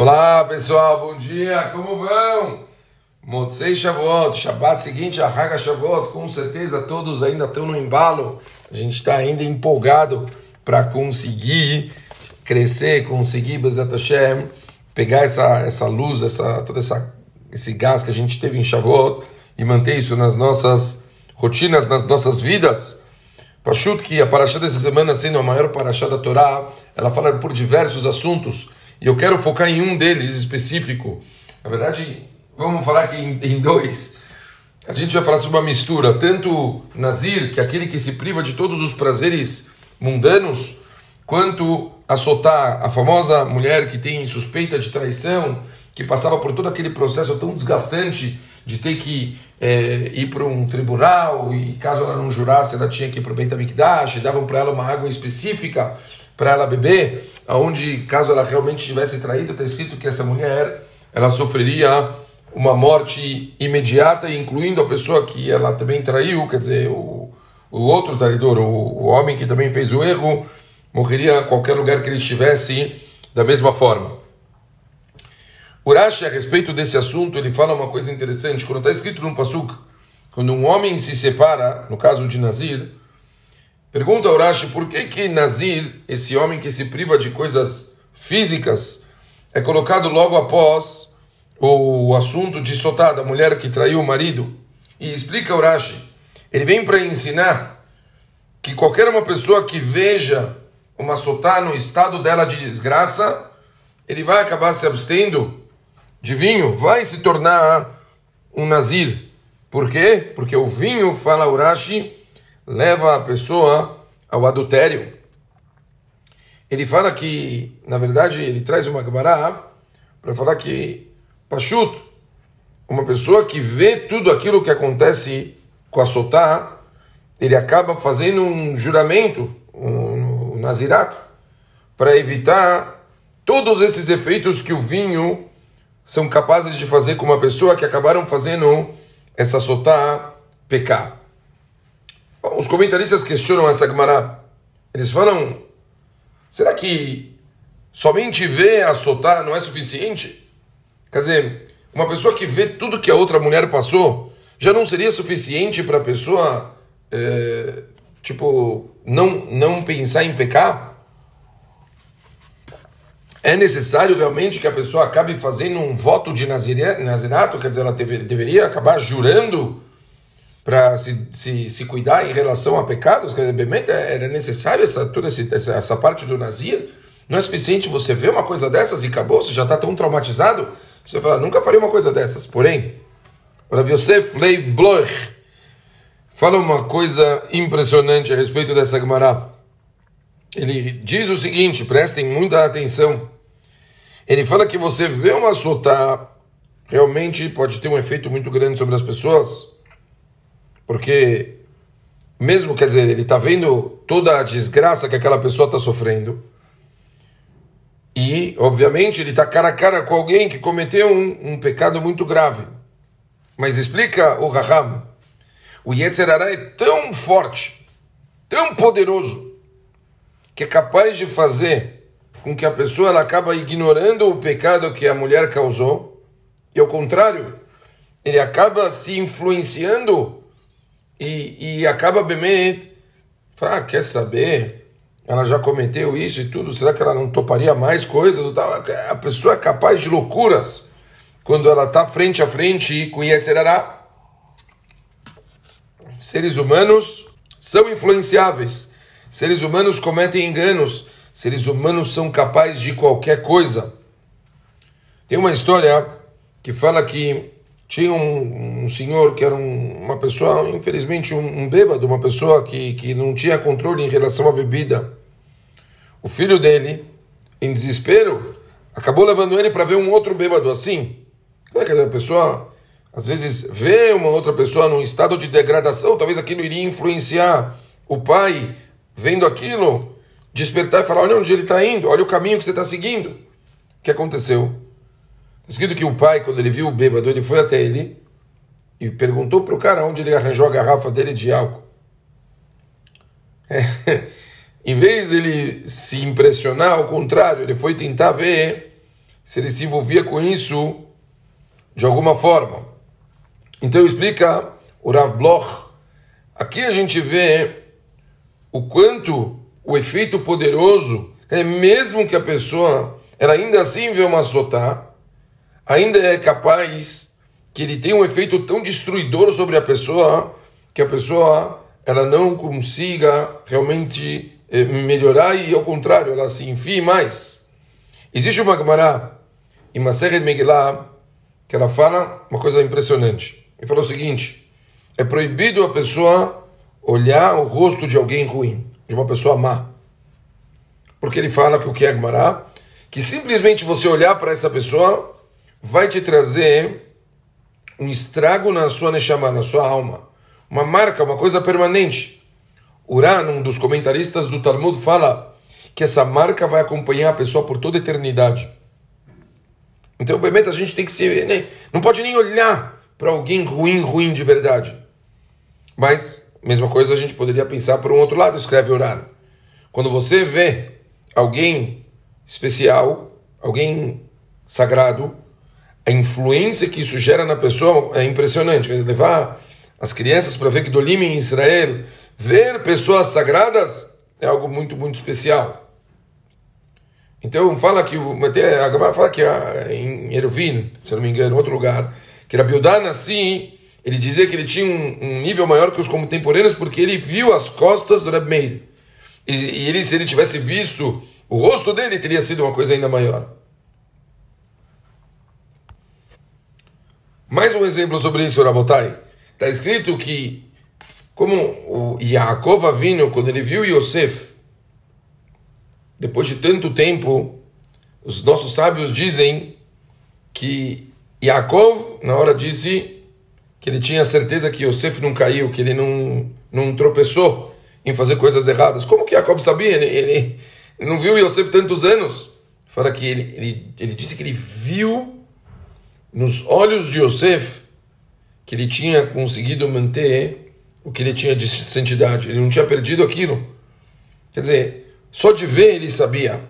Olá pessoal, bom dia, como vão? Motzei Shavuot, Shabbat seguinte, a Haga Shavuot, com certeza todos ainda estão no embalo, a gente está ainda empolgado para conseguir crescer, conseguir, Bezat Hashem, pegar essa, essa luz, essa, todo essa, esse gás que a gente teve em Shavuot e manter isso nas nossas rotinas, nas nossas vidas. Pashut, que a paraxá dessa semana, sendo a maior paraxá da Torá, ela fala por diversos assuntos, e eu quero focar em um deles específico. Na verdade, vamos falar aqui em, dois. A gente vai falar sobre uma mistura, tanto Nazir, que é aquele que se priva de todos os prazeres mundanos, quanto a Sotá, a famosa mulher que tem suspeita de traição, que passava por todo aquele processo tão desgastante de ter que é, ir para um tribunal e caso ela não jurasse, ela tinha que ir para o Beit HaMikdash, davam para ela uma água específica para ela beber, aonde caso ela realmente tivesse traído, está escrito que essa mulher ela sofreria uma morte imediata, incluindo a pessoa que ela também traiu, quer dizer, o, o outro traidor, o, o homem que também fez o erro, morreria em qualquer lugar que ele estivesse da mesma forma. Urashi, a respeito desse assunto, ele fala uma coisa interessante. Quando está escrito no Pasuk, quando um homem se separa, no caso de Nazir, Pergunta Urashi por que que Nazir, esse homem que se priva de coisas físicas, é colocado logo após o assunto de Sotá, da mulher que traiu o marido. E explica Urashi, ele vem para ensinar que qualquer uma pessoa que veja uma Sotá no estado dela de desgraça, ele vai acabar se abstendo de vinho, vai se tornar um Nazir. Por quê? Porque o vinho, fala Urashi, leva a pessoa ao adultério. Ele fala que, na verdade, ele traz uma Gemara para falar que Pachut, uma pessoa que vê tudo aquilo que acontece com a Sotá, ele acaba fazendo um juramento, um, um nazirato, para evitar todos esses efeitos que o vinho são capazes de fazer com uma pessoa que acabaram fazendo essa Sotá pecar. Os comentaristas questionam essa Gemara. Eles falam: será que somente ver a Sotá não é suficiente? Quer dizer, uma pessoa que vê tudo que a outra mulher passou já não seria suficiente para a pessoa, é, tipo, não, não pensar em pecar? É necessário realmente que a pessoa acabe fazendo um voto de nazirato, quer dizer, ela deve, deveria acabar jurando para se, se, se cuidar em relação a pecados, quer dizer, era necessário essa, toda essa, essa parte do Nazir. Não é suficiente você ver uma coisa dessas e acabou, você já está tão traumatizado, você fala, nunca faria uma coisa dessas. Porém, Rav Yosef Lei Bloch fala uma coisa impressionante a respeito dessa Gemara. Ele diz o seguinte, prestem muita atenção. Ele fala que você vê uma sotá realmente pode ter um efeito muito grande sobre as pessoas porque, mesmo, quer dizer, ele está vendo toda a desgraça que aquela pessoa está sofrendo. E, obviamente, ele está cara a cara com alguém que cometeu um, um pecado muito grave. Mas explica o Raham. O Yetzerará é tão forte, tão poderoso, que é capaz de fazer com que a pessoa ela acaba ignorando o pecado que a mulher causou. E, ao contrário, ele acaba se influenciando e, e acaba Bemet, fala, ah, quer saber? Ela já cometeu isso e tudo, será que ela não toparia mais coisas? A pessoa é capaz de loucuras quando ela está frente a frente com Yetzerará. Seres humanos são influenciáveis, seres humanos cometem enganos, seres humanos são capazes de qualquer coisa. Tem uma história que fala que tinha um, um senhor que era um, uma pessoa, infelizmente, um, um bêbado, uma pessoa que, que não tinha controle em relação à bebida. O filho dele, em desespero, acabou levando ele para ver um outro bêbado assim. Quer dizer, a pessoa, às vezes, vê uma outra pessoa num estado de degradação, talvez aquilo iria influenciar o pai, vendo aquilo, despertar e falar: olha onde ele está indo, olha o caminho que você está seguindo. O que aconteceu? Escrito que o pai, quando ele viu o bêbado, ele foi até ele e perguntou para o cara onde ele arranjou a garrafa dele de álcool. É, em vez dele se impressionar, ao contrário, ele foi tentar ver se ele se envolvia com isso de alguma forma. Então explica o Rav Bloch. Aqui a gente vê o quanto o efeito poderoso é mesmo que a pessoa ela ainda assim vê uma sotá, ainda é capaz que ele tenha um efeito tão destruidor sobre a pessoa que a pessoa ela não consiga realmente eh, melhorar e ao contrário ela se enfie mais. Existe uma Gemara em Maseret Megillah que ela fala uma coisa impressionante. Ele falou o seguinte: é proibido a pessoa olhar o rosto de alguém ruim, de uma pessoa má. Porque ele fala que o que é Gemara? Que simplesmente você olhar para essa pessoa vai te trazer um estrago na sua neshama, na sua alma. Uma marca, uma coisa permanente. Uran, um dos comentaristas do Talmud, fala que essa marca vai acompanhar a pessoa por toda a eternidade. Então, obviamente, a gente tem que ser. Né? Não pode nem olhar para alguém ruim, ruim de verdade. Mas, mesma coisa a gente poderia pensar por um outro lado, escreve Uran. Quando você vê alguém especial, alguém sagrado, a influência que isso gera na pessoa é impressionante. Levar as crianças para ver que Dolim em Israel, ver pessoas sagradas é algo muito, muito especial. Então fala que o a Gemara fala que em Eruvin, se não me engano, outro lugar, que Rabiudan assim, ele dizia que ele tinha um, um, nível maior que os contemporâneos porque ele viu as costas do Rab Meir. E, e ele, se ele tivesse visto o rosto dele, teria sido uma coisa ainda maior. Mais um exemplo sobre isso, Rabotai. Está escrito que, como o Yaakov Avino, quando ele viu Yosef, depois de tanto tempo, os nossos sábios dizem que Yaakov, na hora, disse que ele tinha certeza que Yosef não caiu, que ele não, não tropeçou em fazer coisas erradas. Como que Yaakov sabia? Ele, ele não viu Yosef tantos anos. Fala que ele, ele, ele disse que ele viu nos olhos de Yosef que ele tinha conseguido manter o que ele tinha de santidade. Ele não tinha perdido aquilo. Quer dizer, só de ver ele sabia.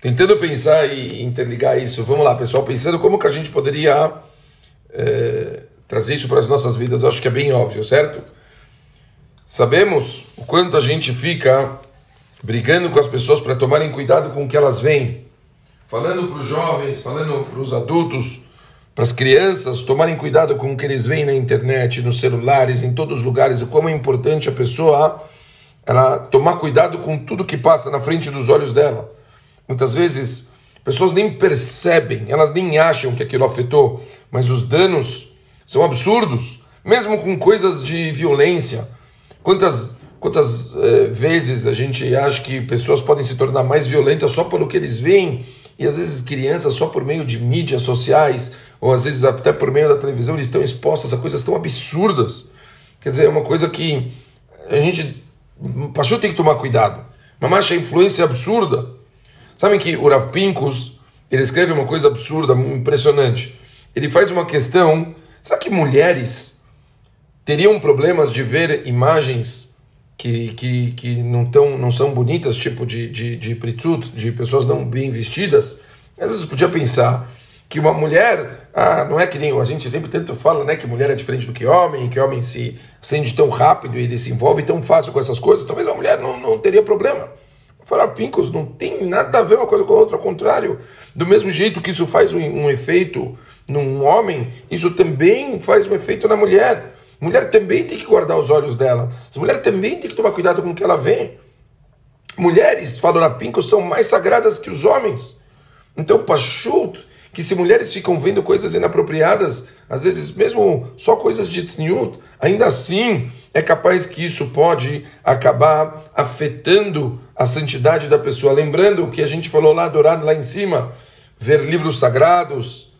Tentando pensar e interligar isso. Vamos lá, pessoal, pensando como que a gente poderia é, trazer isso para as nossas vidas. Acho que é bem óbvio, certo? Sabemos o quanto a gente fica brigando com as pessoas para tomarem cuidado com o que elas veem falando para os jovens, falando para os adultos, para as crianças tomarem cuidado com o que eles veem na internet, nos celulares, em todos os lugares, e como é importante a pessoa ela tomar cuidado com tudo que passa na frente dos olhos dela. Muitas vezes, pessoas nem percebem, elas nem acham que aquilo afetou, mas os danos são absurdos, mesmo com coisas de violência. Quantas quantas eh, vezes a gente acha que pessoas podem se tornar mais violentas só pelo que eles veem e às vezes crianças só por meio de mídias sociais, ou às vezes até por meio da televisão, eles estão expostos a coisas tão absurdas. Quer dizer, é uma coisa que a gente, Pachu tem que tomar cuidado. Mas a influência é absurda. Sabem que o Rav Pincus, ele escreve uma coisa absurda, impressionante. Ele faz uma questão, será que mulheres teriam problemas de ver imagens que, que, que não, tão, não são bonitas, tipo de, de, de de pessoas não bem vestidas, às vezes podia pensar que uma mulher, ah, não é que nem a gente sempre tanto fala, né, que mulher é diferente do que homem, que homem se acende tão rápido e se envolve tão fácil com essas coisas, talvez uma mulher não, não teria problema. Falar Pincos não tem nada a ver uma coisa com a outra, ao contrário. Do mesmo jeito que isso faz um, um efeito num homem, isso também faz um efeito na mulher. Mulher também tem que guardar os olhos dela. A mulher também tem que tomar cuidado com o que ela vê. Mulheres, fala na Pinko, são mais sagradas que os homens. Então, Pachut, que se mulheres ficam vendo coisas inapropriadas, às vezes mesmo só coisas de tzniut, ainda assim é capaz que isso pode acabar afetando a santidade da pessoa. Lembrando o que a gente falou lá, adorado lá em cima, ver livros sagrados,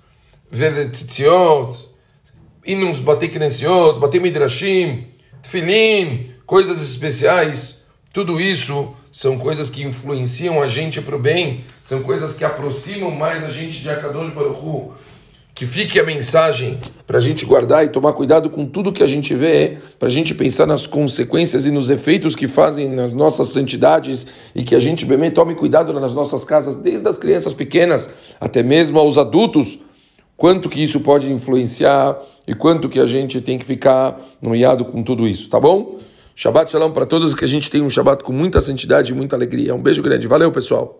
ver tzitziot, hinos Batei Knesset, Batei Midrashim, Tfilin, coisas especiais, tudo isso são coisas que influenciam a gente para o bem, são coisas que aproximam mais a gente de Akadosh Baruch Hu. que fique a mensagem para a gente guardar e tomar cuidado com tudo que a gente vê, para a gente pensar nas consequências e nos efeitos que fazem nas nossas santidades e que a gente bem tome cuidado nas nossas casas, desde as crianças pequenas até mesmo aos adultos, quanto que isso pode influenciar e quanto que a gente tem que ficar noiado com tudo isso, tá bom? Shabbat Shalom para todos, que a gente tenha um Shabbat com muita santidade e muita alegria. Um beijo grande. Valeu, pessoal.